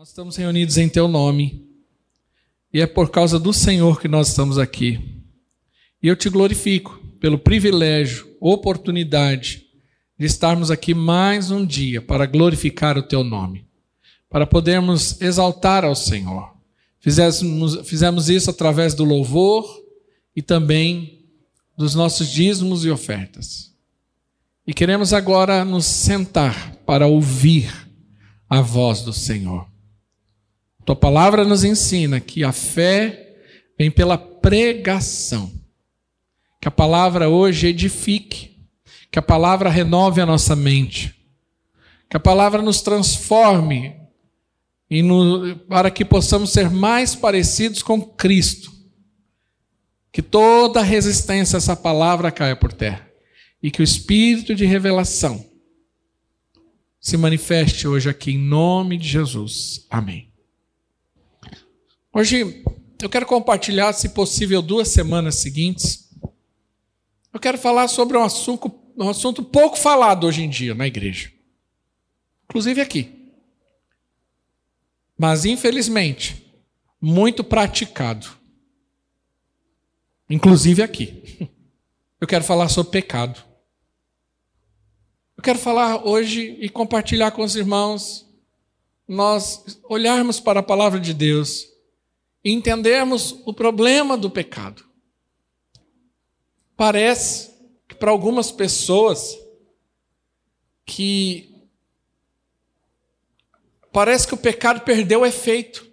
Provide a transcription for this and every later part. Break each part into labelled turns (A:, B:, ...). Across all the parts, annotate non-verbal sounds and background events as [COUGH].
A: Nós estamos reunidos em Teu nome e é por causa do Senhor que nós estamos aqui. E eu te glorifico pelo privilégio, oportunidade de estarmos aqui mais um dia para glorificar o Teu nome, para podermos exaltar ao Senhor. Fizemos, fizemos isso através do louvor e também dos nossos dízimos e ofertas. E queremos agora nos sentar para ouvir a voz do Senhor. Tua palavra nos ensina que a fé vem pela pregação. Que a palavra hoje edifique, que a palavra renove a nossa mente, que a palavra nos transforme e no, para que possamos ser mais parecidos com Cristo. Que toda resistência a essa palavra caia por terra e que o espírito de revelação se manifeste hoje aqui em nome de Jesus. Amém. Hoje eu quero compartilhar, se possível, duas semanas seguintes. Eu quero falar sobre um assunto, um assunto pouco falado hoje em dia na igreja, inclusive aqui. Mas, infelizmente, muito praticado, inclusive aqui. Eu quero falar sobre pecado. Eu quero falar hoje e compartilhar com os irmãos, nós olharmos para a palavra de Deus entendermos o problema do pecado. Parece que para algumas pessoas que parece que o pecado perdeu o efeito.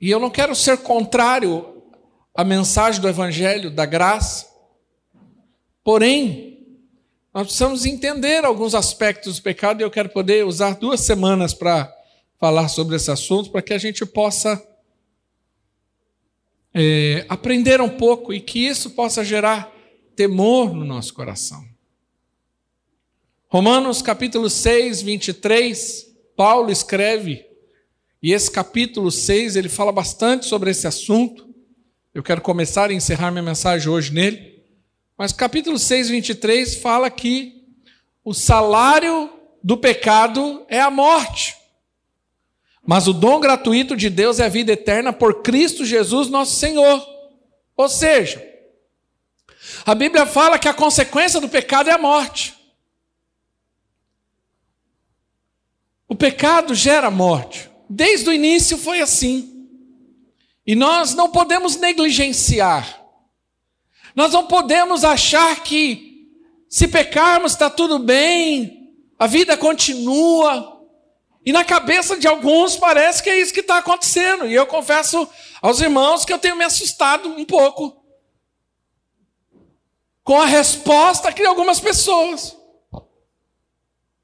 A: E eu não quero ser contrário à mensagem do evangelho da graça. Porém, nós precisamos entender alguns aspectos do pecado e eu quero poder usar duas semanas para falar sobre esse assunto para que a gente possa é, aprender um pouco e que isso possa gerar temor no nosso coração. Romanos capítulo 6, 23, Paulo escreve, e esse capítulo 6 ele fala bastante sobre esse assunto. Eu quero começar e encerrar minha mensagem hoje nele. Mas capítulo 6, 23 fala que o salário do pecado é a morte. Mas o dom gratuito de Deus é a vida eterna por Cristo Jesus, nosso Senhor. Ou seja, a Bíblia fala que a consequência do pecado é a morte. O pecado gera morte. Desde o início foi assim. E nós não podemos negligenciar. Nós não podemos achar que se pecarmos está tudo bem, a vida continua. E na cabeça de alguns parece que é isso que está acontecendo. E eu confesso aos irmãos que eu tenho me assustado um pouco com a resposta de algumas pessoas.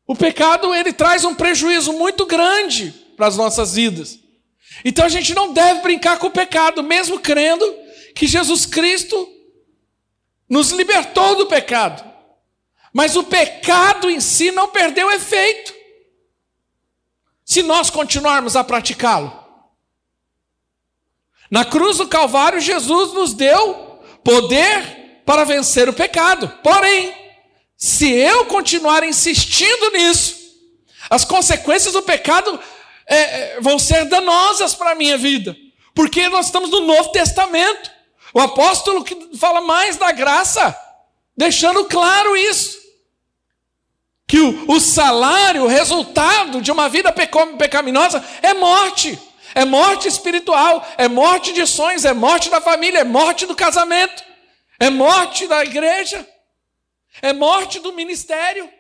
A: O pecado ele traz um prejuízo muito grande para as nossas vidas. Então a gente não deve brincar com o pecado, mesmo crendo que Jesus Cristo nos libertou do pecado. Mas o pecado em si não perdeu efeito se nós continuarmos a praticá-lo. Na cruz do Calvário, Jesus nos deu poder para vencer o pecado. Porém, se eu continuar insistindo nisso, as consequências do pecado é, é vão ser danosas para a minha vida, porque nós estamos no Novo Testamento. O apóstolo que fala mais da graça, deixando claro isso que o, o salário, o resultado de uma vida pecaminosa é morte. É morte espiritual, é morte de sonhos, é morte da família, é morte do casamento, é morte da igreja, é morte do ministério,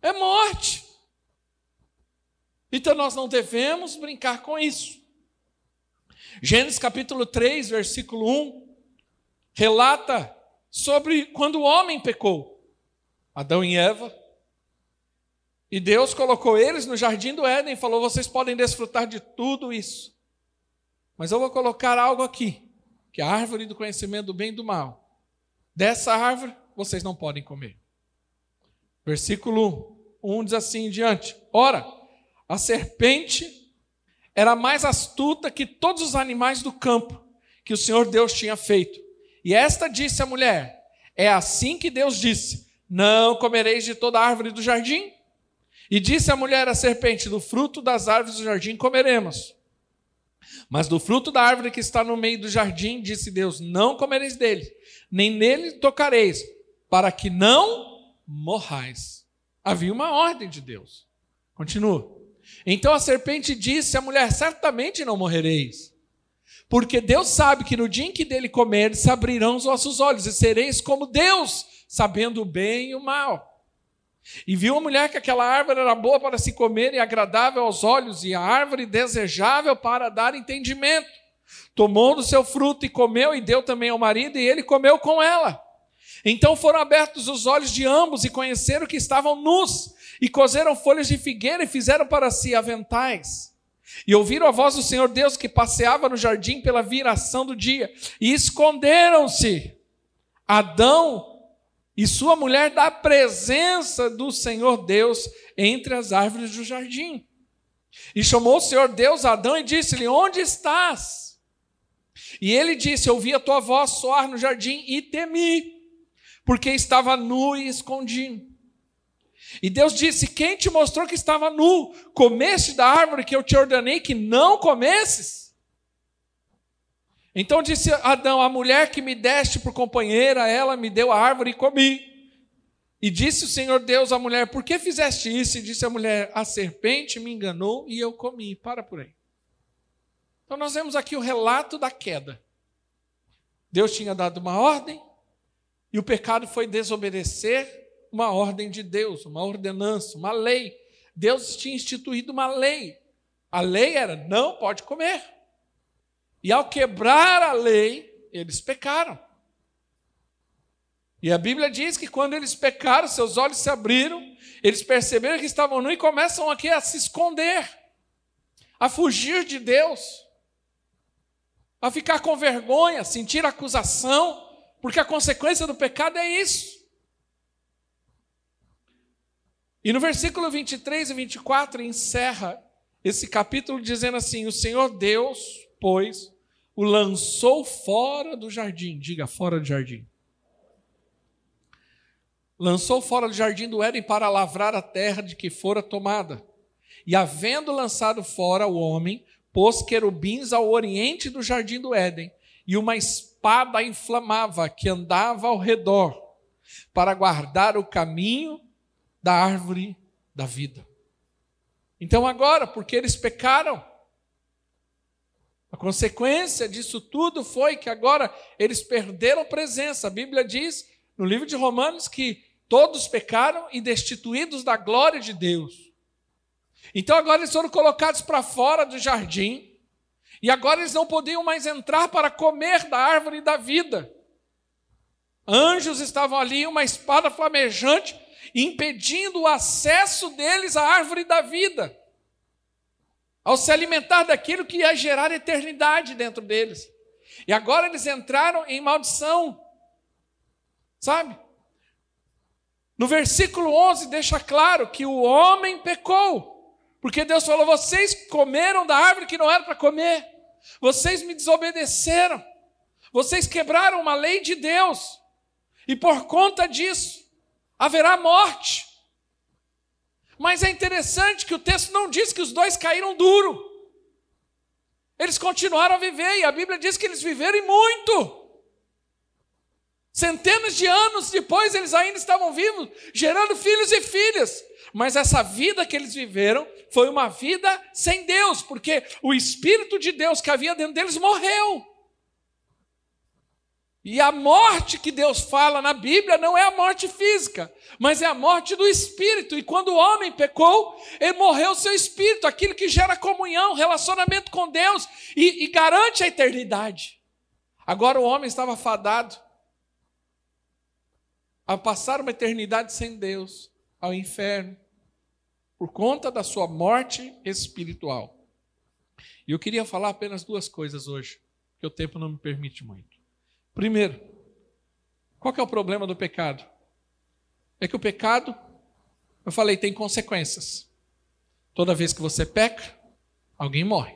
A: é morte. Então nós não devemos brincar com isso. Gênesis capítulo 3, versículo 1, relata sobre quando o homem pecou. Adão e Eva e Deus colocou eles no jardim do Éden e falou: vocês podem desfrutar de tudo isso. Mas eu vou colocar algo aqui, que é a árvore do conhecimento do bem e do mal. Dessa árvore vocês não podem comer. Versículo 1 diz assim em diante: Ora, a serpente era mais astuta que todos os animais do campo que o Senhor Deus tinha feito. E esta disse à mulher: É assim que Deus disse: Não comereis de toda árvore do jardim? E disse a mulher à serpente: Do fruto das árvores do jardim comeremos. Mas do fruto da árvore que está no meio do jardim, disse Deus: Não comereis dele, nem nele tocareis, para que não morrais. Havia uma ordem de Deus. Continua. Então a serpente disse à mulher: Certamente não morrereis. Porque Deus sabe que no dia em que dele comeres, se abrirão os vossos olhos e sereis como Deus, sabendo o bem e o mal. E viu a mulher que aquela árvore era boa para se comer e agradável aos olhos, e a árvore desejável para dar entendimento. Tomou do seu fruto e comeu, e deu também ao marido, e ele comeu com ela. Então foram abertos os olhos de ambos e conheceram que estavam nus, e cozeram folhas de figueira e fizeram para si aventais. E ouviram a voz do Senhor Deus que passeava no jardim pela viração do dia, e esconderam-se. Adão e sua mulher da presença do Senhor Deus entre as árvores do jardim. E chamou o Senhor Deus Adão e disse-lhe: Onde estás? E ele disse: Ouvi a tua voz soar no jardim e temi, porque estava nu e escondido. E Deus disse: Quem te mostrou que estava nu? Comeste da árvore que eu te ordenei que não comesses? Então disse Adão: A mulher que me deste por companheira, ela me deu a árvore e comi. E disse o Senhor Deus à mulher: Por que fizeste isso? E disse a mulher: A serpente me enganou e eu comi. Para por aí. Então nós vemos aqui o relato da queda. Deus tinha dado uma ordem e o pecado foi desobedecer uma ordem de Deus, uma ordenança, uma lei. Deus tinha instituído uma lei. A lei era: não pode comer. E ao quebrar a lei, eles pecaram. E a Bíblia diz que quando eles pecaram, seus olhos se abriram, eles perceberam que estavam nus e começam aqui a se esconder, a fugir de Deus, a ficar com vergonha, sentir acusação, porque a consequência do pecado é isso. E no versículo 23 e 24 encerra esse capítulo dizendo assim: O Senhor Deus pois, o lançou fora do jardim. Diga, fora do jardim. Lançou fora do jardim do Éden para lavrar a terra de que fora tomada. E havendo lançado fora o homem, pôs querubins ao oriente do jardim do Éden, e uma espada inflamava que andava ao redor, para guardar o caminho da árvore da vida. Então, agora, porque eles pecaram, a consequência disso tudo foi que agora eles perderam presença. A Bíblia diz no livro de Romanos que todos pecaram e destituídos da glória de Deus. Então agora eles foram colocados para fora do jardim e agora eles não podiam mais entrar para comer da árvore da vida. Anjos estavam ali, uma espada flamejante, impedindo o acesso deles à árvore da vida ao se alimentar daquilo que ia gerar eternidade dentro deles. E agora eles entraram em maldição. Sabe? No versículo 11 deixa claro que o homem pecou, porque Deus falou: vocês comeram da árvore que não era para comer, vocês me desobedeceram, vocês quebraram uma lei de Deus, e por conta disso haverá morte. Mas é interessante que o texto não diz que os dois caíram duro. Eles continuaram a viver e a Bíblia diz que eles viveram e muito. Centenas de anos depois eles ainda estavam vivos, gerando filhos e filhas. Mas essa vida que eles viveram foi uma vida sem Deus, porque o Espírito de Deus que havia dentro deles morreu. E a morte que Deus fala na Bíblia não é a morte física, mas é a morte do espírito. E quando o homem pecou, ele morreu o seu espírito, aquilo que gera comunhão, relacionamento com Deus e, e garante a eternidade. Agora o homem estava fadado a passar uma eternidade sem Deus, ao inferno, por conta da sua morte espiritual. E eu queria falar apenas duas coisas hoje, que o tempo não me permite muito. Primeiro, qual é o problema do pecado? É que o pecado, eu falei, tem consequências. Toda vez que você peca, alguém morre.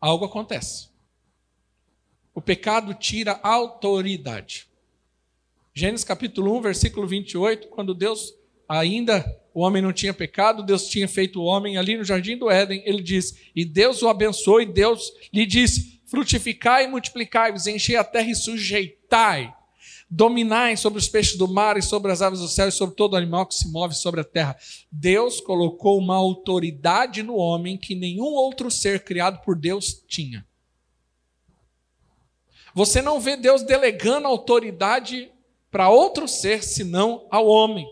A: Algo acontece. O pecado tira autoridade. Gênesis capítulo 1, versículo 28, quando Deus ainda o homem não tinha pecado, Deus tinha feito o homem ali no jardim do Éden. Ele diz: E Deus o abençoou, e Deus lhe disse: Frutificai e multiplicai-vos, enchei a terra e sujeitai. Dominai sobre os peixes do mar e sobre as aves do céu e sobre todo animal que se move sobre a terra. Deus colocou uma autoridade no homem que nenhum outro ser criado por Deus tinha. Você não vê Deus delegando autoridade para outro ser senão ao homem.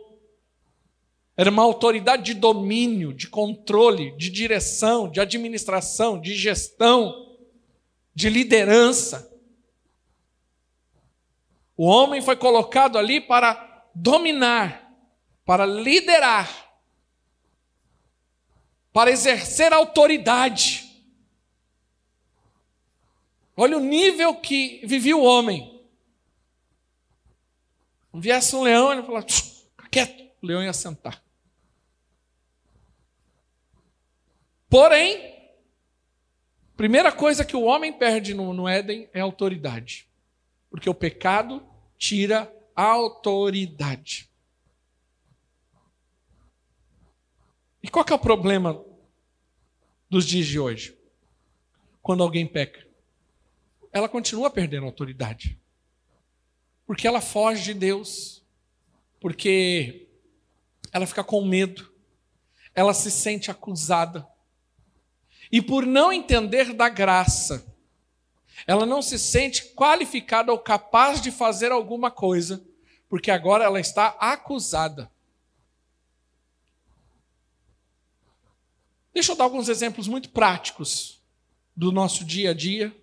A: Era uma autoridade de domínio, de controle, de direção, de administração, de gestão, de liderança. O homem foi colocado ali para dominar, para liderar, para exercer autoridade. Olha o nível que vivia o homem. Não viesse um leão, ele falava, fica quieto, o leão ia sentar. Porém, primeira coisa que o homem perde no, no Éden é autoridade. Porque o pecado tira a autoridade. E qual é o problema dos dias de hoje? Quando alguém peca, ela continua perdendo autoridade. Porque ela foge de Deus. Porque ela fica com medo. Ela se sente acusada. E por não entender da graça, ela não se sente qualificada ou capaz de fazer alguma coisa, porque agora ela está acusada. Deixa eu dar alguns exemplos muito práticos do nosso dia a dia.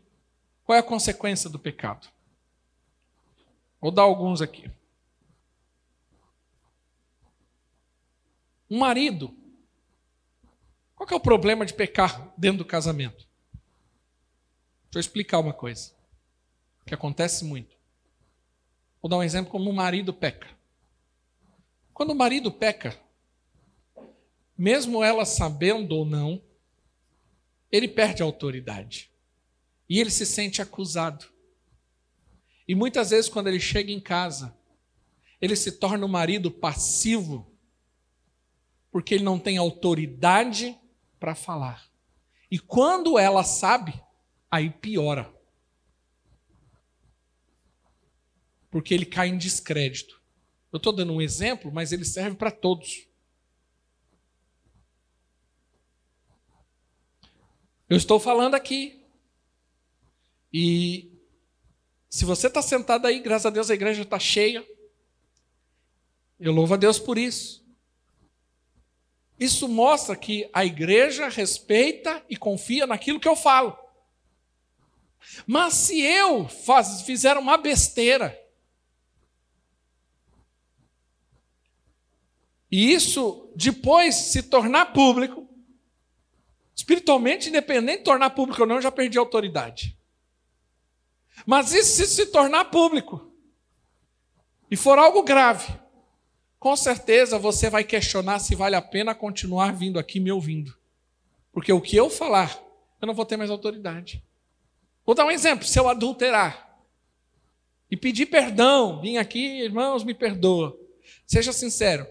A: Qual é a consequência do pecado? Vou dar alguns aqui. Um marido qual é o problema de pecar dentro do casamento? Deixa eu explicar uma coisa que acontece muito. Vou dar um exemplo como o marido peca. Quando o marido peca, mesmo ela sabendo ou não, ele perde a autoridade. E ele se sente acusado. E muitas vezes, quando ele chega em casa, ele se torna um marido passivo, porque ele não tem autoridade para falar. E quando ela sabe, aí piora. Porque ele cai em descrédito. Eu estou dando um exemplo, mas ele serve para todos. Eu estou falando aqui. E se você está sentado aí, graças a Deus a igreja está cheia. Eu louvo a Deus por isso. Isso mostra que a igreja respeita e confia naquilo que eu falo. Mas se eu faz, fizer uma besteira, e isso depois se tornar público, espiritualmente independente de tornar público ou não, eu já perdi a autoridade. Mas isso se se tornar público e for algo grave, com certeza você vai questionar se vale a pena continuar vindo aqui me ouvindo. Porque o que eu falar, eu não vou ter mais autoridade. Vou dar um exemplo: se eu adulterar e pedir perdão, vim aqui, irmãos, me perdoa. Seja sincero.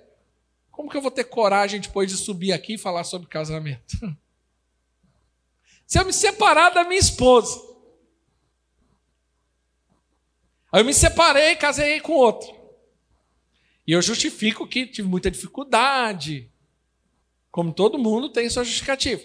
A: Como que eu vou ter coragem depois de subir aqui e falar sobre casamento? [LAUGHS] Se eu me separar da minha esposa, aí eu me separei e casei com outro. E eu justifico que tive muita dificuldade. Como todo mundo tem sua justificativa.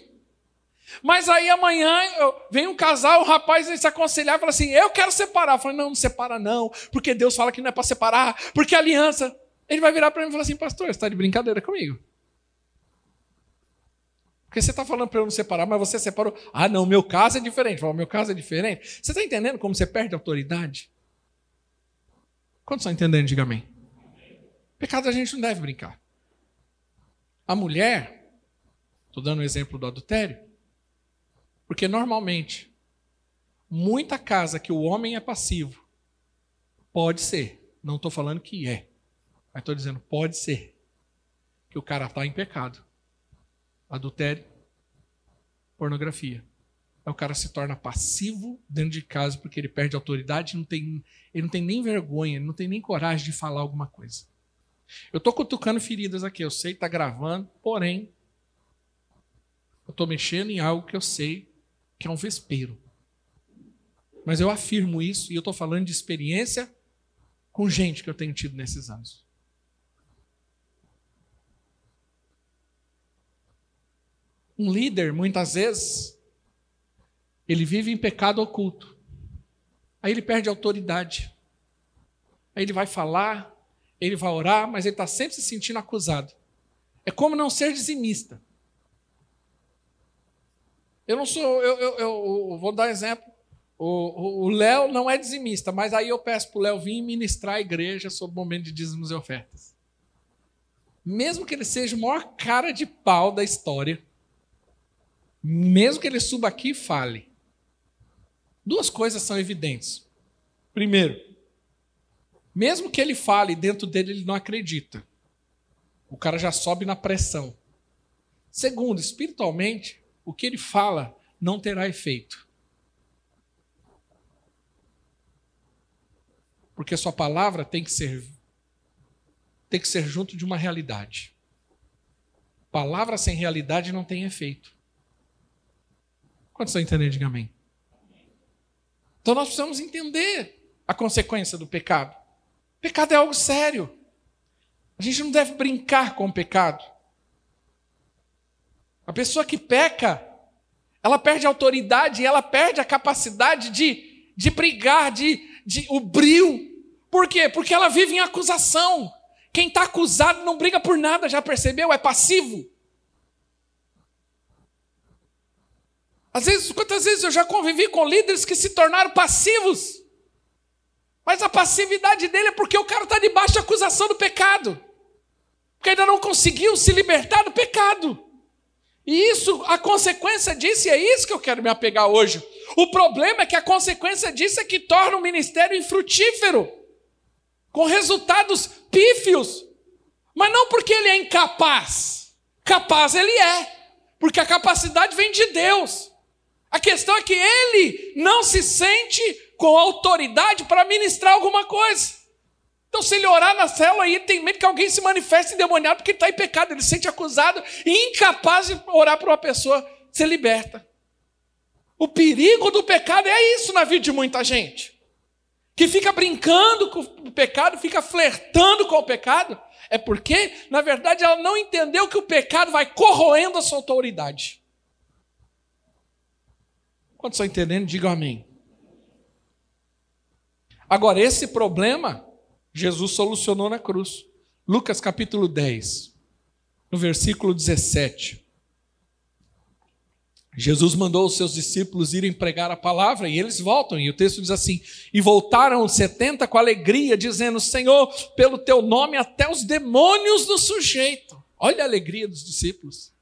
A: Mas aí amanhã vem um casal, o rapaz vem se aconselhar e fala assim: Eu quero separar. Eu falei: Não, não separa não, porque Deus fala que não é para separar, porque aliança. Ele vai virar para mim e falar assim: Pastor, você está de brincadeira comigo. Porque você está falando para eu não separar, mas você separou. Ah, não, meu caso é diferente. Falo, meu caso é diferente. Você está entendendo como você perde autoridade? Quantos estão entendendo? Diga amém. Pecado a gente não deve brincar. A mulher, estou dando o um exemplo do adultério, porque normalmente, muita casa que o homem é passivo, pode ser, não estou falando que é, mas estou dizendo pode ser, que o cara está em pecado. Adultério, pornografia. Aí o cara se torna passivo dentro de casa porque ele perde autoridade, não tem, ele não tem nem vergonha, ele não tem nem coragem de falar alguma coisa. Eu estou cutucando feridas aqui, eu sei que está gravando, porém, eu estou mexendo em algo que eu sei que é um vespeiro. Mas eu afirmo isso e eu estou falando de experiência com gente que eu tenho tido nesses anos. Um líder, muitas vezes, ele vive em pecado oculto. Aí ele perde autoridade. Aí ele vai falar, ele vai orar, mas ele está sempre se sentindo acusado. É como não ser dizimista. Eu não sou, eu, eu, eu vou dar um exemplo. O Léo não é dizimista, mas aí eu peço para o Léo vir ministrar a igreja sobre o momento de dízimos e ofertas. Mesmo que ele seja o maior cara de pau da história, mesmo que ele suba aqui e fale, duas coisas são evidentes. Primeiro, mesmo que ele fale, dentro dele ele não acredita. O cara já sobe na pressão. Segundo, espiritualmente, o que ele fala não terá efeito. Porque sua palavra tem que ser tem que ser junto de uma realidade. Palavra sem realidade não tem efeito. Quantos estão entendendo? Diga amém. Então nós precisamos entender a consequência do pecado. Pecado é algo sério. A gente não deve brincar com o pecado. A pessoa que peca, ela perde a autoridade, ela perde a capacidade de, de brigar, de, de o brio. Por quê? Porque ela vive em acusação. Quem está acusado não briga por nada, já percebeu? É passivo. Às vezes, quantas vezes eu já convivi com líderes que se tornaram passivos? Mas a passividade dele é porque o cara está debaixo da acusação do pecado. Porque ainda não conseguiu se libertar do pecado. E isso, a consequência disso, e é isso que eu quero me apegar hoje. O problema é que a consequência disso é que torna o ministério infrutífero, com resultados pífios. Mas não porque ele é incapaz. Capaz ele é, porque a capacidade vem de Deus. A questão é que ele não se sente com autoridade para ministrar alguma coisa. Então, se ele orar na célula, aí tem medo que alguém se manifeste endemoniado porque ele está em pecado, ele se sente acusado e incapaz de orar para uma pessoa ser liberta. O perigo do pecado é isso na vida de muita gente. Que fica brincando com o pecado, fica flertando com o pecado, é porque, na verdade, ela não entendeu que o pecado vai corroendo a sua autoridade. Quando estão entendendo, digam amém. Agora, esse problema, Jesus solucionou na cruz. Lucas capítulo 10, no versículo 17. Jesus mandou os seus discípulos irem pregar a palavra e eles voltam. E o texto diz assim: E voltaram setenta com alegria, dizendo: Senhor, pelo teu nome até os demônios nos sujeitam. Olha a alegria dos discípulos,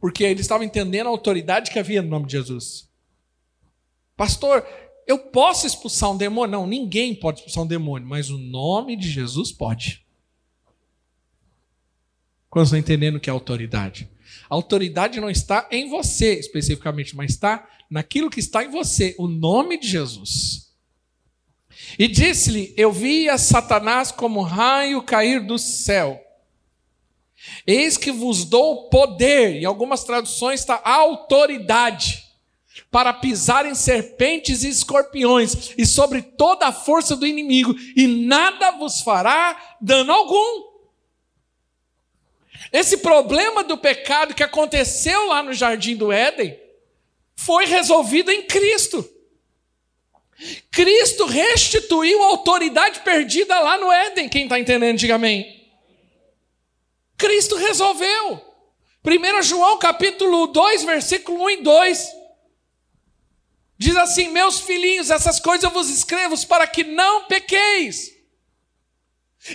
A: porque eles estavam entendendo a autoridade que havia no nome de Jesus. Pastor, eu posso expulsar um demônio? Não, ninguém pode expulsar um demônio, mas o nome de Jesus pode. Quando estão entendendo que é autoridade? A autoridade não está em você especificamente, mas está naquilo que está em você, o nome de Jesus. E disse-lhe: Eu via Satanás como raio cair do céu. Eis que vos dou poder, em algumas traduções está autoridade para pisar em serpentes e escorpiões e sobre toda a força do inimigo, e nada vos fará dano algum. Esse problema do pecado que aconteceu lá no jardim do Éden foi resolvido em Cristo. Cristo restituiu a autoridade perdida lá no Éden. Quem está entendendo, diga amém. Cristo resolveu. 1 João capítulo 2, versículo 1 e 2. Diz assim: Meus filhinhos, essas coisas eu vos escrevo para que não pequeis.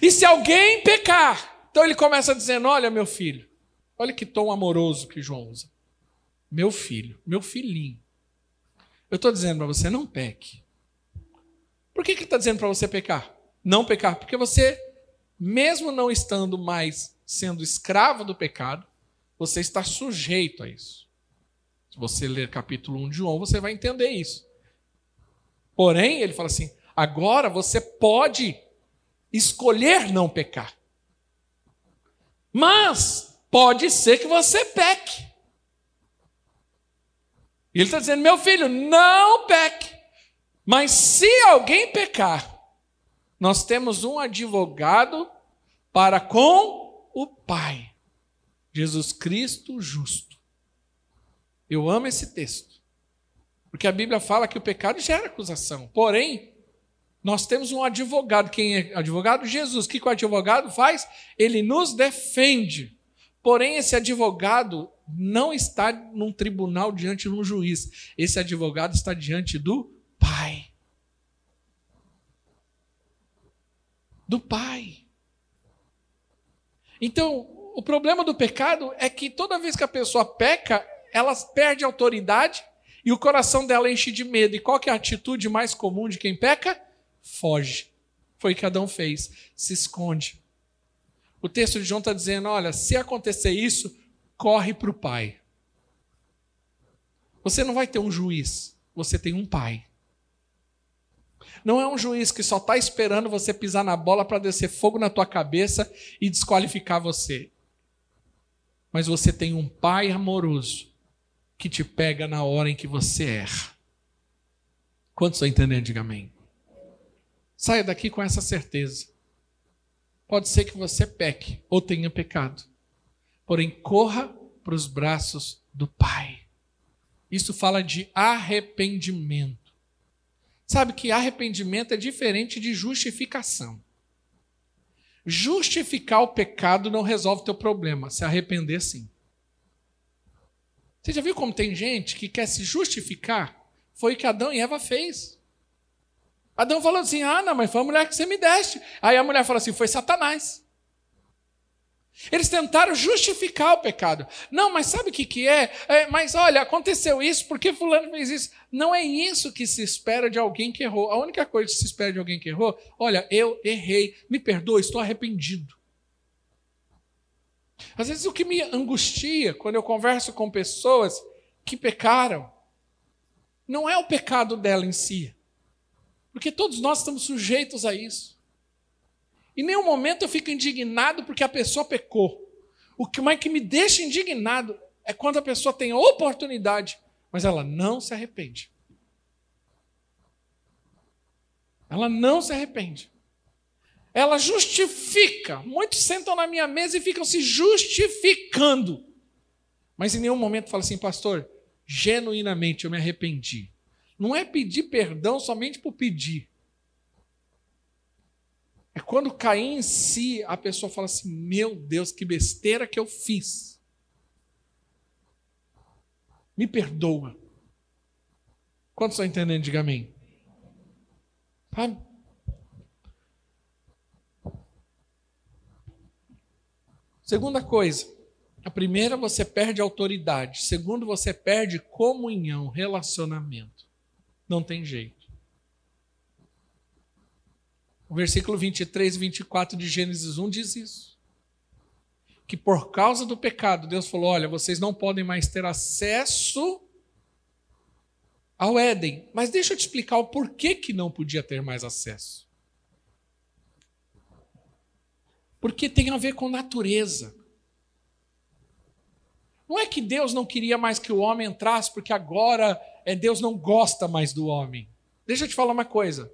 A: E se alguém pecar, então ele começa dizendo: Olha, meu filho, olha que tom amoroso que João usa. Meu filho, meu filhinho. Eu estou dizendo para você: não peque. Por que, que ele está dizendo para você pecar? Não pecar, porque você, mesmo não estando mais sendo escravo do pecado, você está sujeito a isso. Você ler capítulo 1 de João, você vai entender isso. Porém, ele fala assim: agora você pode escolher não pecar. Mas pode ser que você peque. E ele está dizendo: meu filho, não peque. Mas se alguém pecar, nós temos um advogado para com o Pai, Jesus Cristo justo. Eu amo esse texto, porque a Bíblia fala que o pecado gera acusação. Porém, nós temos um advogado. Quem é advogado? Jesus. O que o advogado faz? Ele nos defende. Porém, esse advogado não está num tribunal diante de um juiz. Esse advogado está diante do Pai. Do Pai. Então, o problema do pecado é que toda vez que a pessoa peca, ela perde autoridade e o coração dela enche de medo. E qual é a atitude mais comum de quem peca? Foge. Foi o que Adão fez, se esconde. O texto de João está dizendo: olha, se acontecer isso, corre para o pai. Você não vai ter um juiz, você tem um pai. Não é um juiz que só está esperando você pisar na bola para descer fogo na tua cabeça e desqualificar você. Mas você tem um pai amoroso que te pega na hora em que você erra. Quantos estão entendendo? Diga amém. Saia daqui com essa certeza. Pode ser que você peque ou tenha pecado porém corra para os braços do Pai. Isso fala de arrependimento. Sabe que arrependimento é diferente de justificação. Justificar o pecado não resolve o teu problema, se arrepender sim. Você já viu como tem gente que quer se justificar? Foi o que Adão e Eva fez. Adão falou assim: Ah, não, mas foi a mulher que você me deste. Aí a mulher falou assim: Foi Satanás. Eles tentaram justificar o pecado. Não, mas sabe o que, que é? é? Mas olha, aconteceu isso porque Fulano fez isso. Não é isso que se espera de alguém que errou. A única coisa que se espera de alguém que errou, olha, eu errei, me perdoa, estou arrependido. Às vezes o que me angustia quando eu converso com pessoas que pecaram, não é o pecado dela em si, porque todos nós estamos sujeitos a isso. Em nenhum momento eu fico indignado porque a pessoa pecou. O que mais que me deixa indignado é quando a pessoa tem a oportunidade, mas ela não se arrepende. Ela não se arrepende. Ela justifica. Muitos sentam na minha mesa e ficam se justificando. Mas em nenhum momento fala assim, pastor, genuinamente eu me arrependi. Não é pedir perdão somente por pedir. É quando cair em si, a pessoa fala assim: Meu Deus, que besteira que eu fiz. Me perdoa. Quantos estão entendendo? Diga amém. Segunda coisa. A primeira, você perde autoridade. Segundo, você perde comunhão, relacionamento. Não tem jeito. O versículo 23 e 24 de Gênesis 1 diz isso. Que por causa do pecado, Deus falou: olha, vocês não podem mais ter acesso ao Éden. Mas deixa eu te explicar o porquê que não podia ter mais acesso. Porque tem a ver com natureza. Não é que Deus não queria mais que o homem entrasse, porque agora é Deus não gosta mais do homem. Deixa eu te falar uma coisa.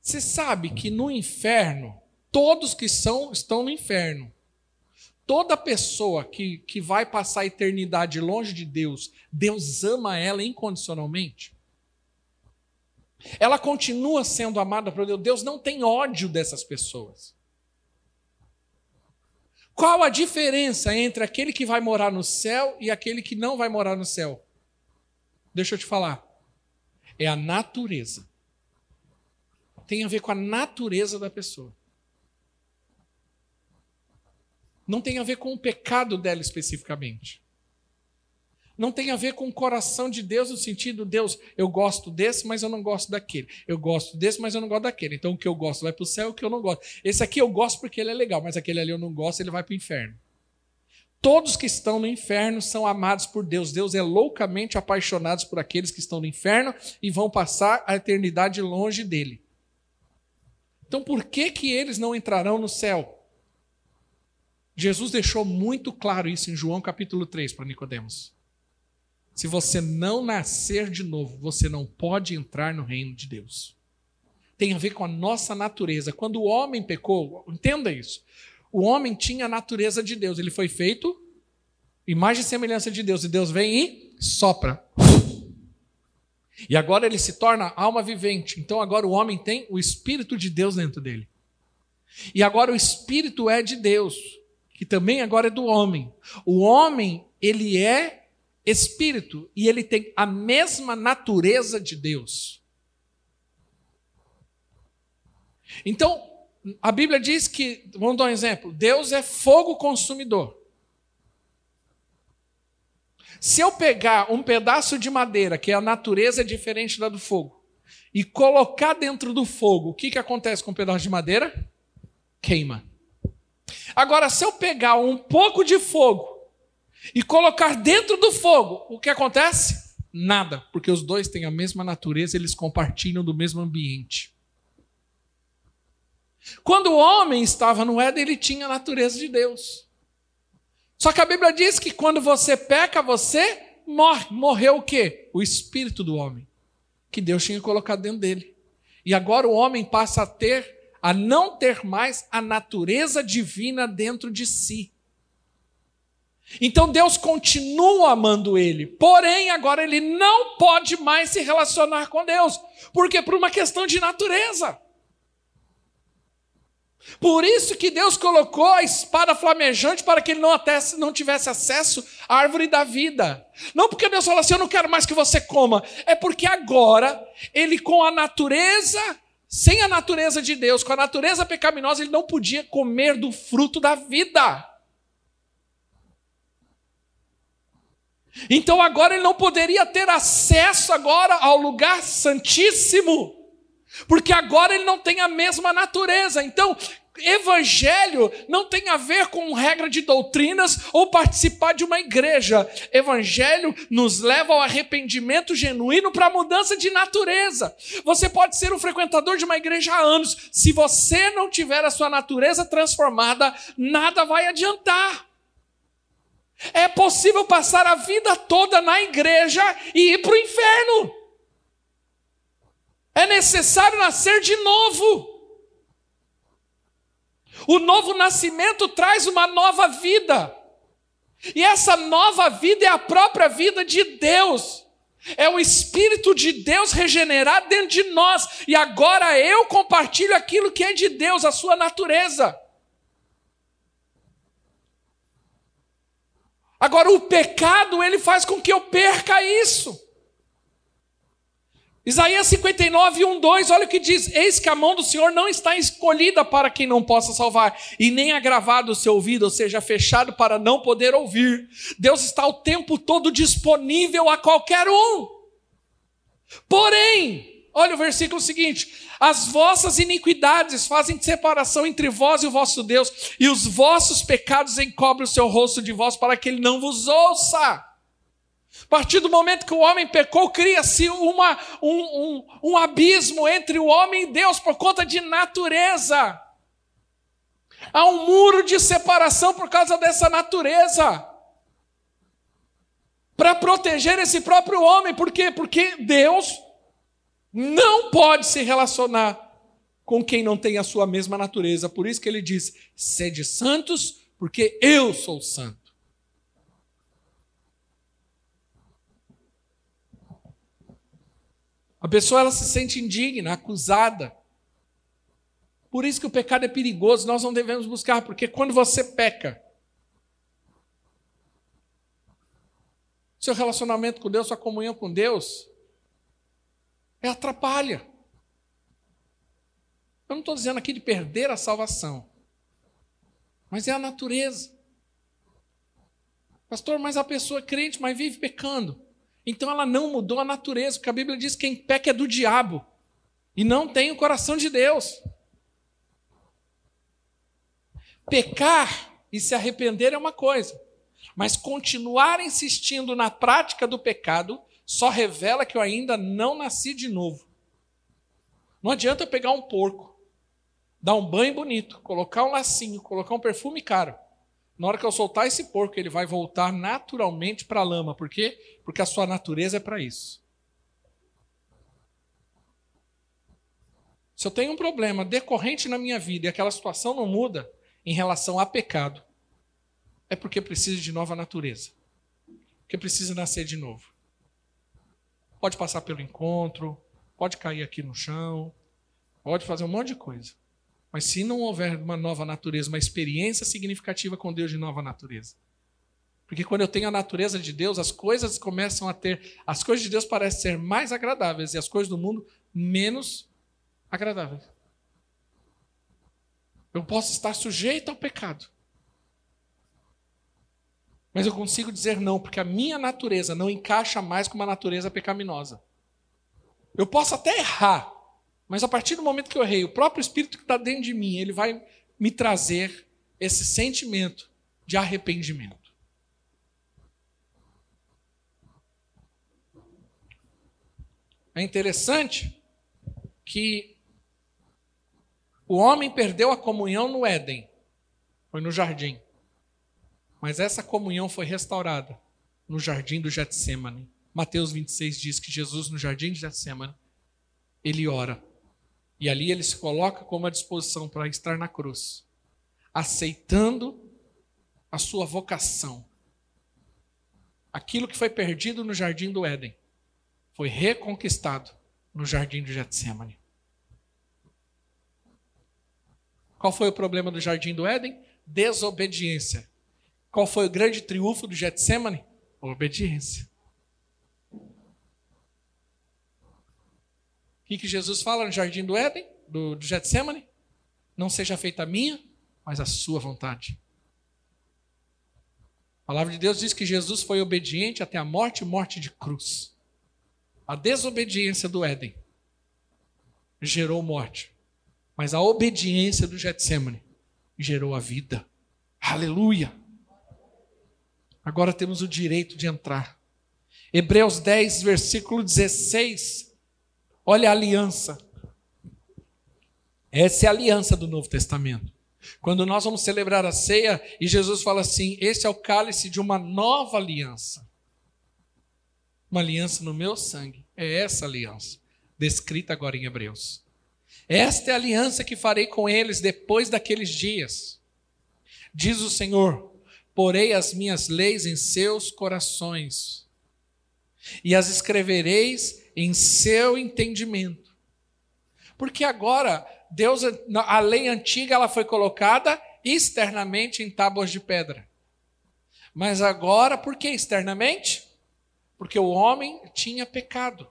A: Você sabe que no inferno, todos que são estão no inferno. Toda pessoa que, que vai passar a eternidade longe de Deus, Deus ama ela incondicionalmente. Ela continua sendo amada por Deus. Deus não tem ódio dessas pessoas. Qual a diferença entre aquele que vai morar no céu e aquele que não vai morar no céu? Deixa eu te falar. É a natureza tem a ver com a natureza da pessoa. Não tem a ver com o pecado dela especificamente. Não tem a ver com o coração de Deus no sentido, Deus, eu gosto desse, mas eu não gosto daquele. Eu gosto desse, mas eu não gosto daquele. Então o que eu gosto vai para o céu, o que eu não gosto. Esse aqui eu gosto porque ele é legal, mas aquele ali eu não gosto, ele vai para o inferno. Todos que estão no inferno são amados por Deus. Deus é loucamente apaixonado por aqueles que estão no inferno e vão passar a eternidade longe dele. Então por que que eles não entrarão no céu? Jesus deixou muito claro isso em João capítulo 3 para Nicodemos. Se você não nascer de novo, você não pode entrar no reino de Deus. Tem a ver com a nossa natureza. Quando o homem pecou, entenda isso. O homem tinha a natureza de Deus, ele foi feito imagem e semelhança de Deus, e Deus vem e sopra. E agora ele se torna alma vivente. Então agora o homem tem o espírito de Deus dentro dele. E agora o espírito é de Deus que também agora é do homem. O homem, ele é espírito e ele tem a mesma natureza de Deus. Então, a Bíblia diz que, vamos dar um exemplo, Deus é fogo consumidor. Se eu pegar um pedaço de madeira, que é a natureza diferente da do fogo, e colocar dentro do fogo, o que, que acontece com o um pedaço de madeira? Queima. Agora, se eu pegar um pouco de fogo e colocar dentro do fogo, o que acontece? Nada, porque os dois têm a mesma natureza, eles compartilham do mesmo ambiente. Quando o homem estava no Éden, ele tinha a natureza de Deus. Só que a Bíblia diz que quando você peca, você morre. Morreu o quê? O espírito do homem, que Deus tinha colocado dentro dele. E agora o homem passa a ter a não ter mais a natureza divina dentro de si. Então Deus continua amando ele, porém agora ele não pode mais se relacionar com Deus, porque por uma questão de natureza. Por isso que Deus colocou a espada flamejante para que ele não, até, não tivesse acesso à árvore da vida. Não porque Deus falou assim, eu não quero mais que você coma. É porque agora, ele com a natureza sem a natureza de Deus, com a natureza pecaminosa, ele não podia comer do fruto da vida. Então agora ele não poderia ter acesso agora ao lugar santíssimo, porque agora ele não tem a mesma natureza. Então, Evangelho não tem a ver com regra de doutrinas ou participar de uma igreja. Evangelho nos leva ao arrependimento genuíno para a mudança de natureza. Você pode ser um frequentador de uma igreja há anos. Se você não tiver a sua natureza transformada, nada vai adiantar. É possível passar a vida toda na igreja e ir para o inferno. É necessário nascer de novo. O novo nascimento traz uma nova vida. E essa nova vida é a própria vida de Deus. É o Espírito de Deus regenerado dentro de nós. E agora eu compartilho aquilo que é de Deus, a sua natureza. Agora, o pecado, ele faz com que eu perca isso. Isaías 59, 1, 2, olha o que diz: Eis que a mão do Senhor não está escolhida para quem não possa salvar, e nem agravado o seu ouvido, ou seja, fechado para não poder ouvir. Deus está o tempo todo disponível a qualquer um. Porém, olha o versículo seguinte: As vossas iniquidades fazem separação entre vós e o vosso Deus, e os vossos pecados encobrem o seu rosto de vós para que ele não vos ouça. A partir do momento que o homem pecou, cria-se um, um, um abismo entre o homem e Deus por conta de natureza. Há um muro de separação por causa dessa natureza. Para proteger esse próprio homem. Por quê? Porque Deus não pode se relacionar com quem não tem a sua mesma natureza. Por isso que ele diz: sede santos, porque eu sou santo. A pessoa ela se sente indigna, acusada. Por isso que o pecado é perigoso, nós não devemos buscar, porque quando você peca, seu relacionamento com Deus, sua comunhão com Deus, é atrapalha. Eu não estou dizendo aqui de perder a salvação, mas é a natureza. Pastor, mas a pessoa é crente, mas vive pecando. Então ela não mudou a natureza, porque a Bíblia diz que quem peca é do diabo e não tem o coração de Deus. Pecar e se arrepender é uma coisa, mas continuar insistindo na prática do pecado só revela que eu ainda não nasci de novo. Não adianta eu pegar um porco, dar um banho bonito, colocar um lacinho, colocar um perfume caro, Na hora que eu soltar esse porco, ele vai voltar naturalmente para a lama. Por quê? Porque a sua natureza é para isso. Se eu tenho um problema decorrente na minha vida e aquela situação não muda em relação a pecado, é porque precisa de nova natureza. Porque precisa nascer de novo. Pode passar pelo encontro, pode cair aqui no chão, pode fazer um monte de coisa. Mas se não houver uma nova natureza, uma experiência significativa com Deus de nova natureza. Porque quando eu tenho a natureza de Deus, as coisas começam a ter. As coisas de Deus parecem ser mais agradáveis e as coisas do mundo menos agradáveis. Eu posso estar sujeito ao pecado. Mas eu consigo dizer não, porque a minha natureza não encaixa mais com uma natureza pecaminosa. Eu posso até errar, mas a partir do momento que eu errei, o próprio Espírito que está dentro de mim, ele vai me trazer esse sentimento de arrependimento. É interessante que o homem perdeu a comunhão no Éden, foi no jardim. Mas essa comunhão foi restaurada no jardim do Getsemane. Mateus 26 diz que Jesus, no jardim de Getsemane, ele ora. E ali ele se coloca como à disposição para estar na cruz, aceitando a sua vocação. Aquilo que foi perdido no jardim do Éden foi reconquistado no jardim do Getsemane. Qual foi o problema do jardim do Éden? Desobediência. Qual foi o grande triunfo do Getsemane? Obediência. O que, que Jesus fala no jardim do Éden, do, do Getsemane? Não seja feita a minha, mas a sua vontade. A palavra de Deus diz que Jesus foi obediente até a morte morte de cruz. A desobediência do Éden gerou morte, mas a obediência do Getsemane gerou a vida. Aleluia! Agora temos o direito de entrar. Hebreus 10, versículo 16. Olha a aliança. Essa é a aliança do Novo Testamento. Quando nós vamos celebrar a ceia e Jesus fala assim: Esse é o cálice de uma nova aliança. Uma aliança no meu sangue. É essa aliança, descrita agora em Hebreus. Esta é a aliança que farei com eles depois daqueles dias. Diz o Senhor: porei as minhas leis em seus corações, e as escrevereis em seu entendimento. Porque agora, Deus, a lei antiga ela foi colocada externamente em tábuas de pedra. Mas agora, por que externamente? Porque o homem tinha pecado.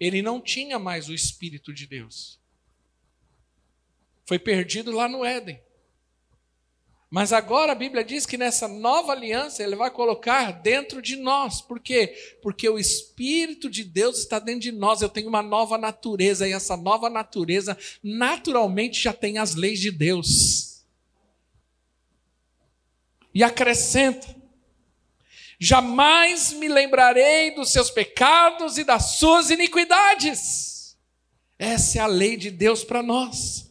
A: Ele não tinha mais o Espírito de Deus. Foi perdido lá no Éden. Mas agora a Bíblia diz que nessa nova aliança ele vai colocar dentro de nós. Por quê? Porque o Espírito de Deus está dentro de nós. Eu tenho uma nova natureza e essa nova natureza naturalmente já tem as leis de Deus. E acrescenta: jamais me lembrarei dos seus pecados e das suas iniquidades. Essa é a lei de Deus para nós.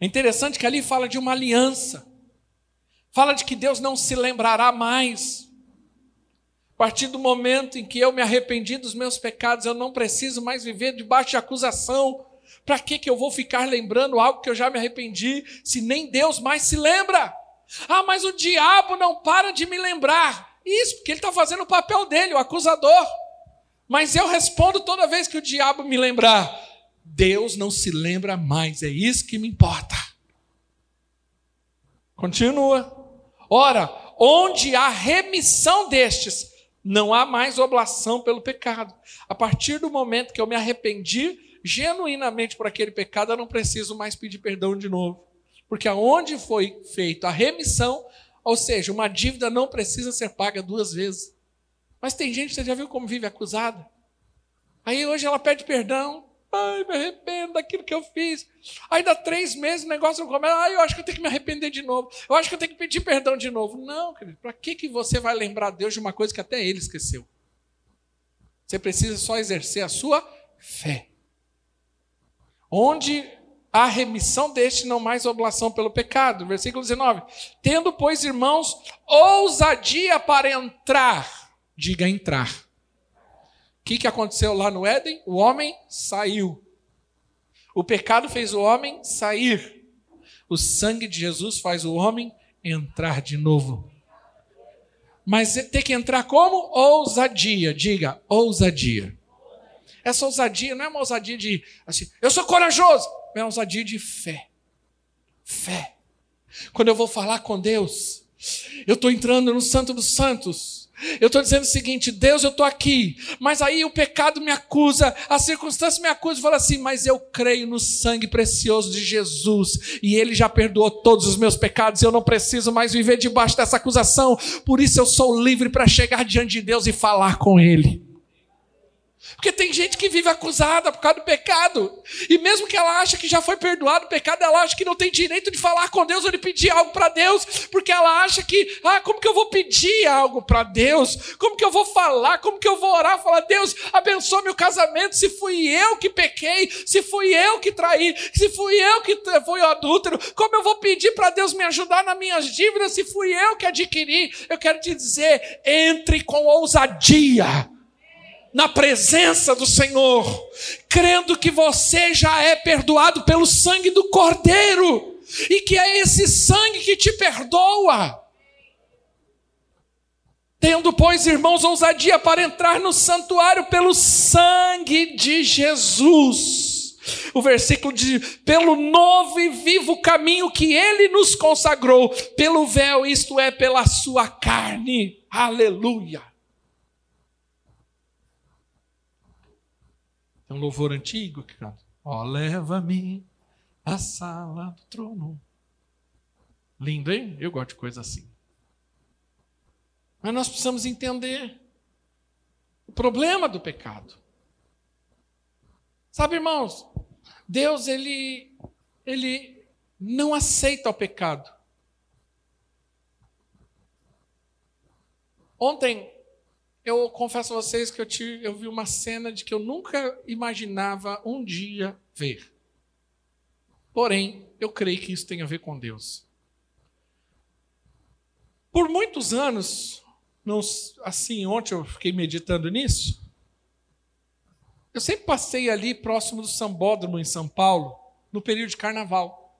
A: É interessante que ali fala de uma aliança. Fala de que Deus não se lembrará mais. A partir do momento em que eu me arrependi dos meus pecados, eu não preciso mais viver debaixo de acusação. Para que, que eu vou ficar lembrando algo que eu já me arrependi, se nem Deus mais se lembra? Ah, mas o diabo não para de me lembrar. Isso, porque ele está fazendo o papel dele, o acusador. Mas eu respondo toda vez que o diabo me lembrar: Deus não se lembra mais, é isso que me importa. Continua. Ora, onde há remissão destes, não há mais oblação pelo pecado. A partir do momento que eu me arrependi genuinamente por aquele pecado, eu não preciso mais pedir perdão de novo. Porque aonde foi feita a remissão, ou seja, uma dívida não precisa ser paga duas vezes. Mas tem gente, você já viu como vive acusada? Aí hoje ela pede perdão, Ai, me arrependo daquilo que eu fiz. Aí dá três meses, o negócio não começa. Ai, eu acho que eu tenho que me arrepender de novo. Eu acho que eu tenho que pedir perdão de novo. Não, querido. Para que, que você vai lembrar Deus de uma coisa que até ele esqueceu? Você precisa só exercer a sua fé. Onde a remissão deste, não mais oblação pelo pecado. Versículo 19. Tendo, pois, irmãos, ousadia para entrar. Diga entrar. O que, que aconteceu lá no Éden? O homem saiu. O pecado fez o homem sair. O sangue de Jesus faz o homem entrar de novo. Mas tem que entrar como? Ousadia. Diga, ousadia. Essa ousadia não é uma ousadia de assim, eu sou corajoso é uma ousadia de fé. Fé. Quando eu vou falar com Deus, eu estou entrando no Santo dos Santos. Eu estou dizendo o seguinte: Deus, eu estou aqui, mas aí o pecado me acusa, a circunstância me acusa e fala assim: mas eu creio no sangue precioso de Jesus e Ele já perdoou todos os meus pecados. Eu não preciso mais viver debaixo dessa acusação, por isso eu sou livre para chegar diante de Deus e falar com Ele. Porque tem gente que vive acusada por causa do pecado. E mesmo que ela acha que já foi perdoado o pecado, ela acha que não tem direito de falar com Deus ou de pedir algo para Deus, porque ela acha que, ah, como que eu vou pedir algo para Deus? Como que eu vou falar? Como que eu vou orar? Falar, Deus, abençoa meu casamento, se fui eu que pequei, se fui eu que traí, se fui eu que fui adúltero, como eu vou pedir para Deus me ajudar nas minhas dívidas, se fui eu que adquiri? Eu quero te dizer, entre com ousadia na presença do Senhor, crendo que você já é perdoado pelo sangue do Cordeiro e que é esse sangue que te perdoa. Tendo, pois, irmãos, ousadia para entrar no santuário pelo sangue de Jesus. O versículo diz: pelo novo e vivo caminho que ele nos consagrou, pelo véu, isto é, pela sua carne. Aleluia. É um louvor antigo que canta. Ó, oh, leva-me à sala do trono. Lindo, hein? Eu gosto de coisa assim. Mas nós precisamos entender o problema do pecado. Sabe, irmãos, Deus ele ele não aceita o pecado. Ontem eu confesso a vocês que eu, tive, eu vi uma cena de que eu nunca imaginava um dia ver. Porém, eu creio que isso tem a ver com Deus. Por muitos anos, assim, ontem eu fiquei meditando nisso. Eu sempre passei ali próximo do Sambódromo em São Paulo, no período de carnaval.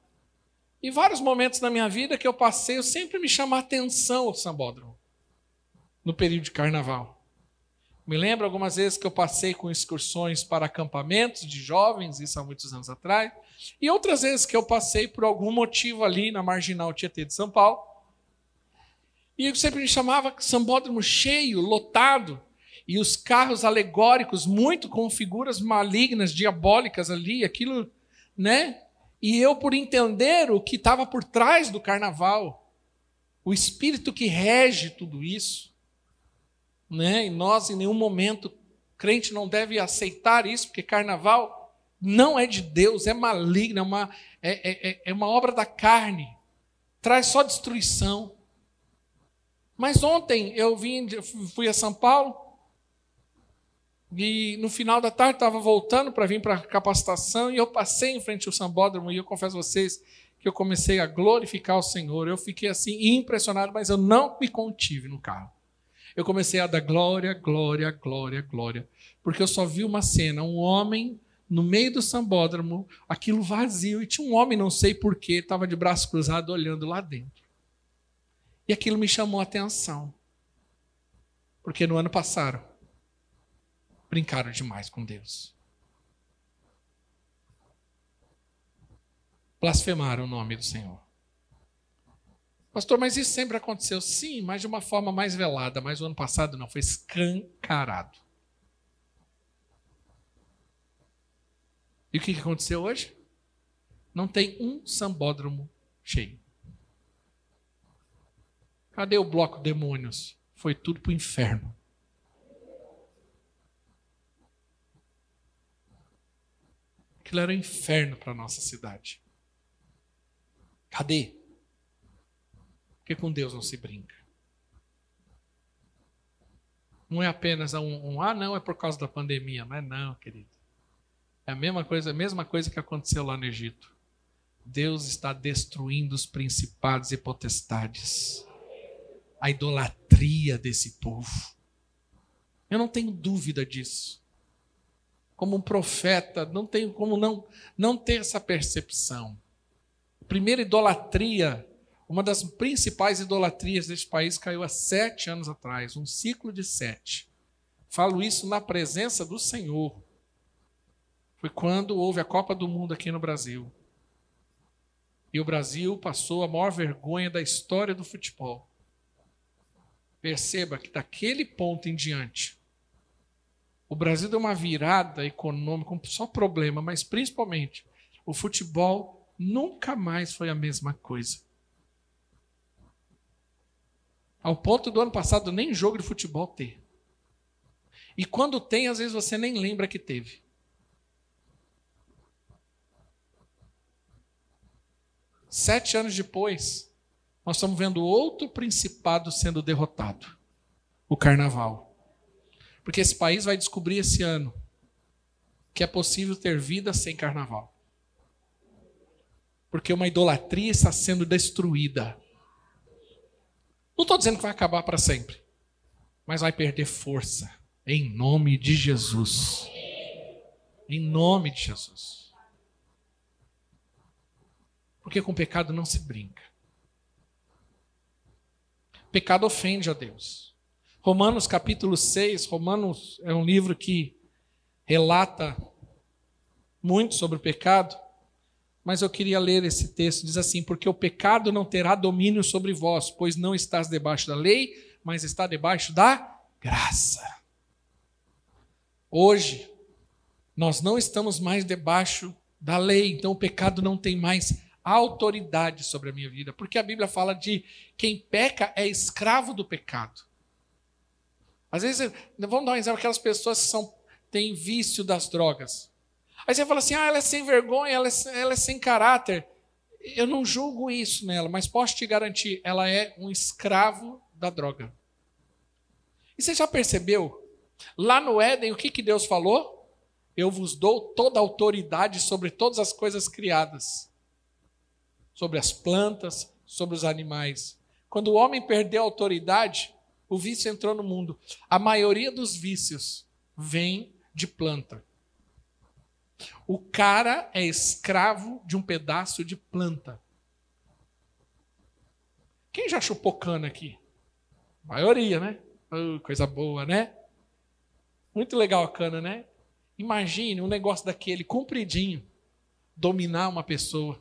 A: Em vários momentos na minha vida que eu passei, eu sempre me chama a atenção o Sambódromo no período de carnaval. Me lembro algumas vezes que eu passei com excursões para acampamentos de jovens, isso há muitos anos atrás, e outras vezes que eu passei por algum motivo ali na marginal Tietê de São Paulo. E eu sempre me chamava sambódromo cheio, lotado, e os carros alegóricos, muito com figuras malignas, diabólicas ali, aquilo, né? E eu, por entender o que estava por trás do carnaval, o espírito que rege tudo isso, né? E nós, em nenhum momento, crente não deve aceitar isso, porque carnaval não é de Deus, é maligno, é uma, é, é, é uma obra da carne, traz só destruição. Mas ontem eu vim, fui a São Paulo, e no final da tarde estava voltando para vir para a capacitação, e eu passei em frente ao sambódromo, e eu confesso a vocês que eu comecei a glorificar o Senhor. Eu fiquei assim impressionado, mas eu não me contive no carro eu comecei a dar glória, glória, glória, glória. Porque eu só vi uma cena, um homem no meio do sambódromo, aquilo vazio, e tinha um homem, não sei porquê, estava de braço cruzado olhando lá dentro. E aquilo me chamou a atenção. Porque no ano passado, brincaram demais com Deus. Blasfemaram o nome do Senhor. Pastor, mas isso sempre aconteceu? Sim, mas de uma forma mais velada. Mas o ano passado não, foi escancarado. E o que aconteceu hoje? Não tem um sambódromo cheio. Cadê o bloco demônios? Foi tudo para o inferno. Aquilo era um inferno para a nossa cidade. Cadê? Porque com Deus não se brinca. Não é apenas um, um, ah, não, é por causa da pandemia. Não é não, querido. É a mesma coisa, a mesma coisa que aconteceu lá no Egito. Deus está destruindo os principados e potestades. A idolatria desse povo. Eu não tenho dúvida disso. Como um profeta, não tenho como não, não ter essa percepção. primeira idolatria, uma das principais idolatrias deste país caiu há sete anos atrás, um ciclo de sete. Falo isso na presença do Senhor. Foi quando houve a Copa do Mundo aqui no Brasil. E o Brasil passou a maior vergonha da história do futebol. Perceba que daquele ponto em diante, o Brasil deu uma virada econômica, só problema, mas principalmente o futebol nunca mais foi a mesma coisa. Ao ponto do ano passado nem jogo de futebol ter. E quando tem, às vezes você nem lembra que teve. Sete anos depois, nós estamos vendo outro principado sendo derrotado: o carnaval. Porque esse país vai descobrir esse ano que é possível ter vida sem carnaval. Porque uma idolatria está sendo destruída. Não estou dizendo que vai acabar para sempre, mas vai perder força. Em nome de Jesus. Em nome de Jesus. Porque com pecado não se brinca. Pecado ofende a Deus. Romanos capítulo 6, Romanos é um livro que relata muito sobre o pecado, mas eu queria ler esse texto, diz assim: "Porque o pecado não terá domínio sobre vós, pois não estás debaixo da lei, mas está debaixo da graça." Hoje nós não estamos mais debaixo da lei, então o pecado não tem mais autoridade sobre a minha vida, porque a Bíblia fala de quem peca é escravo do pecado. Às vezes, vamos dar um exemplo, aquelas pessoas que são, têm vício das drogas. Aí você fala assim, ah, ela é sem vergonha, ela é, ela é sem caráter. Eu não julgo isso nela, mas posso te garantir, ela é um escravo da droga. E você já percebeu? Lá no Éden, o que, que Deus falou? Eu vos dou toda a autoridade sobre todas as coisas criadas sobre as plantas, sobre os animais. Quando o homem perdeu a autoridade, o vício entrou no mundo. A maioria dos vícios vem de planta. O cara é escravo de um pedaço de planta. Quem já chupou cana aqui? A maioria, né? Oh, coisa boa, né? Muito legal a cana, né? Imagine um negócio daquele compridinho dominar uma pessoa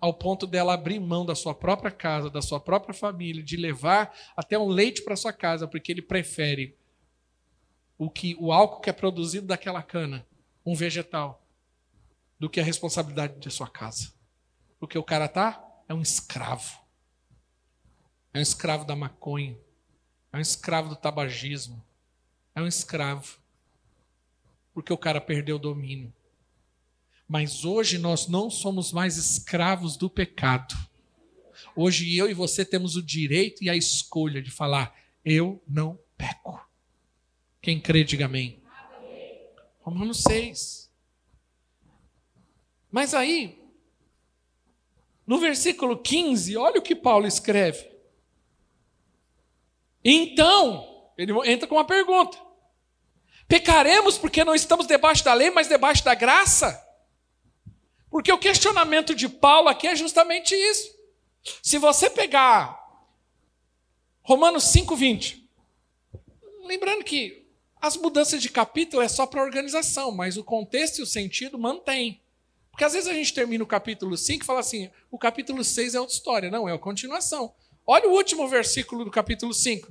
A: ao ponto dela abrir mão da sua própria casa, da sua própria família, de levar até um leite para sua casa, porque ele prefere o que o álcool que é produzido daquela cana, um vegetal, do que a responsabilidade de sua casa. Porque o cara tá é um escravo. É um escravo da maconha. É um escravo do tabagismo. É um escravo. Porque o cara perdeu o domínio. Mas hoje nós não somos mais escravos do pecado. Hoje eu e você temos o direito e a escolha de falar: eu não peco. Quem crê, diga amém. Romanos 6. Mas aí, no versículo 15, olha o que Paulo escreve. Então, ele entra com uma pergunta: Pecaremos porque não estamos debaixo da lei, mas debaixo da graça? Porque o questionamento de Paulo aqui é justamente isso. Se você pegar Romanos 5:20, lembrando que as mudanças de capítulo é só para organização, mas o contexto e o sentido mantém. Porque às vezes a gente termina o capítulo 5 e fala assim: o capítulo 6 é outra história. Não, é a continuação. Olha o último versículo do capítulo 5.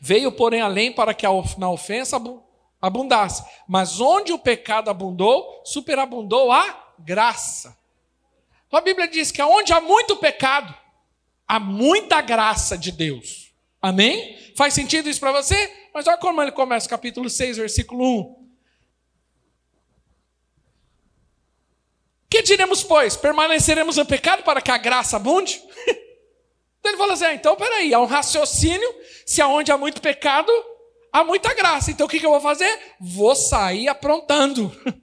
A: Veio, porém, além para que na ofensa abundasse. Mas onde o pecado abundou, superabundou a graça. Então a Bíblia diz que onde há muito pecado, há muita graça de Deus. Amém? Faz sentido isso para você? Mas olha como ele começa, capítulo 6, versículo 1. Que diremos, pois? Permaneceremos no pecado para que a graça abunde? [LAUGHS] então ele fala assim: ah, então peraí, há um raciocínio, se aonde há muito pecado, há muita graça. Então o que, eu vou fazer? Vou sair aprontando. [LAUGHS]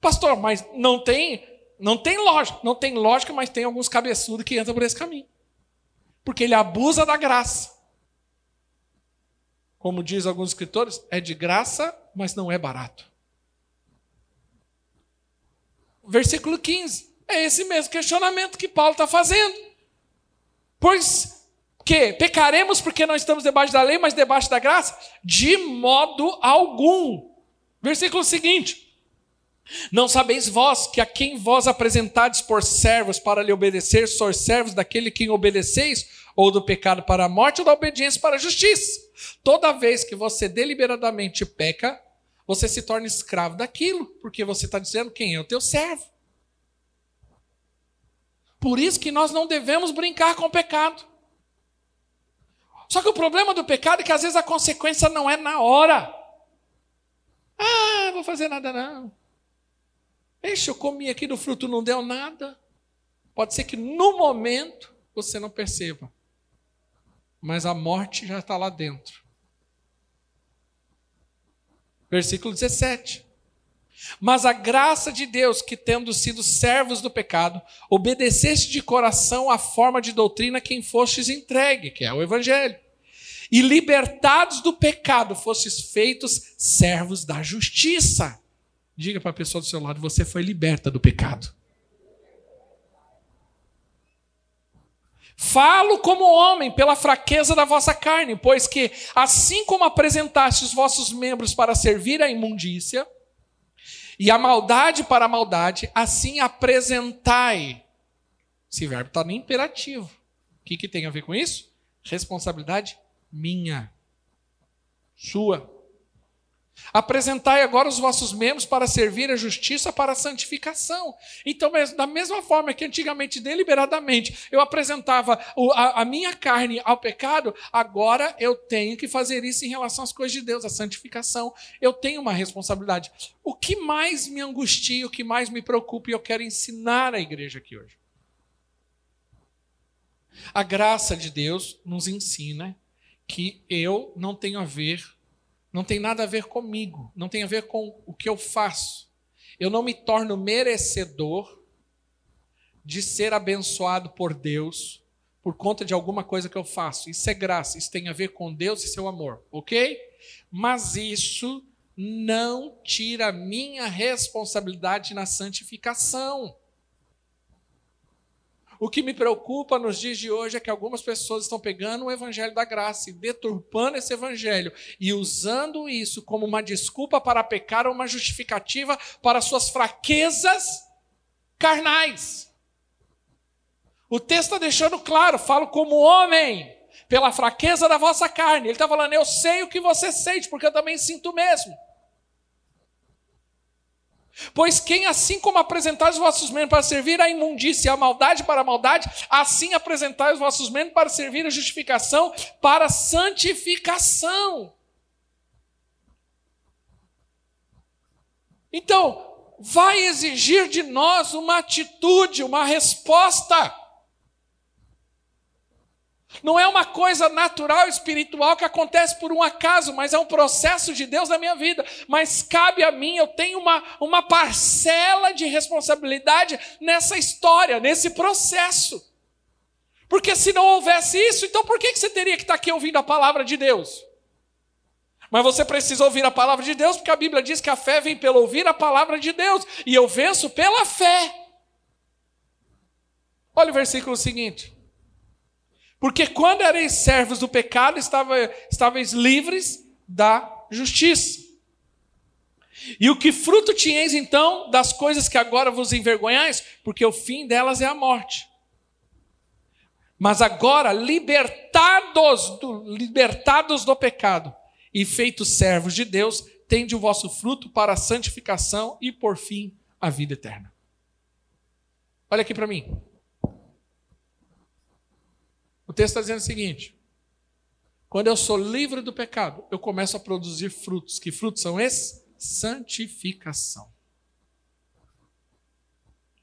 A: Pastor, mas não tem, não tem lógica. Não tem lógica, mas tem alguns cabeçudos que entram por esse caminho. Porque ele abusa da graça. Como diz alguns escritores, é de graça, mas não é barato. Versículo 15. É esse mesmo questionamento que Paulo está fazendo. Pois que pecaremos porque não estamos debaixo da lei, mas debaixo da graça? De modo algum. Versículo seguinte. Não sabeis vós que a quem vós apresentades por servos para lhe obedecer, sois servos daquele quem obedeceis, ou do pecado para a morte, ou da obediência para a justiça. Toda vez que você deliberadamente peca, você se torna escravo daquilo, porque você está dizendo quem é o teu servo. Por isso que nós não devemos brincar com o pecado. Só que o problema do pecado é que às vezes a consequência não é na hora. Ah, vou fazer nada não. Eixe, eu comi aqui do fruto, não deu nada. Pode ser que no momento você não perceba. Mas a morte já está lá dentro. Versículo 17. Mas a graça de Deus, que tendo sido servos do pecado, obedeceste de coração à forma de doutrina quem fostes entregue, que é o Evangelho. E libertados do pecado, fostes feitos servos da justiça. Diga para a pessoa do seu lado: você foi liberta do pecado. Falo como homem pela fraqueza da vossa carne, pois que, assim como apresentaste os vossos membros para servir à imundícia, e a maldade para a maldade, assim apresentai. Esse verbo está no imperativo. O que, que tem a ver com isso? Responsabilidade minha, sua. Apresentai agora os vossos membros para servir a justiça para a santificação. Então, da mesma forma que antigamente, deliberadamente, eu apresentava a, minha carne ao pecado, agora eu tenho que fazer isso em relação às coisas de Deus, a santificação. Eu tenho uma responsabilidade. O que mais me angustia, o que mais me preocupa, e eu quero ensinar à igreja aqui hoje. A graça de Deus nos ensina que eu não tenho a ver não tem nada a ver comigo, não tem a ver com o que eu faço. Eu não me torno merecedor de ser abençoado por Deus por conta de alguma coisa que eu faço. Isso é graça, isso tem a ver com Deus e seu amor, ok? Mas isso não tira a minha responsabilidade na santificação. O que me preocupa nos dias de hoje é que algumas pessoas estão pegando o evangelho da graça e deturpando esse evangelho e usando isso como uma desculpa para pecar ou uma justificativa para suas fraquezas carnais. O texto está deixando claro, falo como homem, pela fraqueza da vossa carne. Ele está falando, eu sei o que você sente, porque eu também sinto mesmo. Pois quem assim como apresentar os vossos membros para servir a imundícia e a maldade para a maldade, assim apresentar os vossos membros para servir a justificação para a santificação. Então, vai exigir de nós uma atitude, uma resposta. Não é uma coisa natural, espiritual que acontece por um acaso, mas é um processo de Deus na minha vida. Mas cabe a mim, eu tenho uma, uma parcela de responsabilidade nessa história, nesse processo. Porque se não houvesse isso, então por que você teria que estar aqui ouvindo a palavra de Deus? Mas você precisa ouvir a palavra de Deus, porque a Bíblia diz que a fé vem pelo ouvir a palavra de Deus, e eu venço pela fé. Olha o versículo seguinte. Porque quando erais servos do pecado, estáveis livres da justiça. E o que fruto tinhais então das coisas que agora vos envergonhais? Porque o fim delas é a morte. Mas agora, libertados do, libertados do pecado e feitos servos de Deus, tende o vosso fruto para a santificação e, por fim, a vida eterna. Olha aqui para mim. O texto está dizendo o seguinte: quando eu sou livre do pecado, eu começo a produzir frutos. Que frutos são esses? Santificação.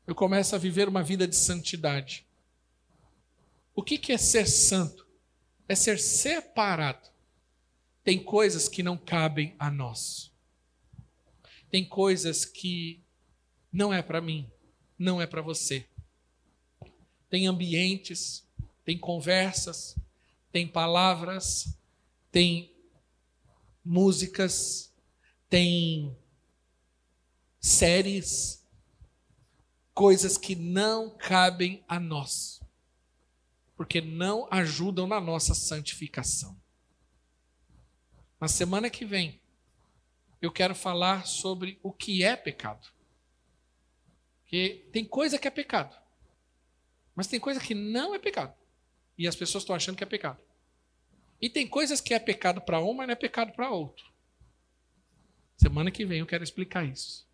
A: Eu começo a viver uma vida de santidade. O que é ser santo? É ser separado. Tem coisas que não cabem a nós. Tem coisas que Não é para mim, não é para você. Tem ambientes, tem conversas, tem palavras, tem músicas, tem séries, coisas que não cabem a nós, porque não ajudam na nossa santificação. Na semana que vem, eu quero falar sobre o que é pecado. Porque tem coisa que é pecado, mas tem coisa que não é pecado. E as pessoas estão achando que é pecado. E tem coisas que é pecado para um, mas não é pecado para outro. Semana que vem eu quero explicar isso.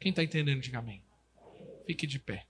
A: Quem está entendendo, diga amém. Fique de pé.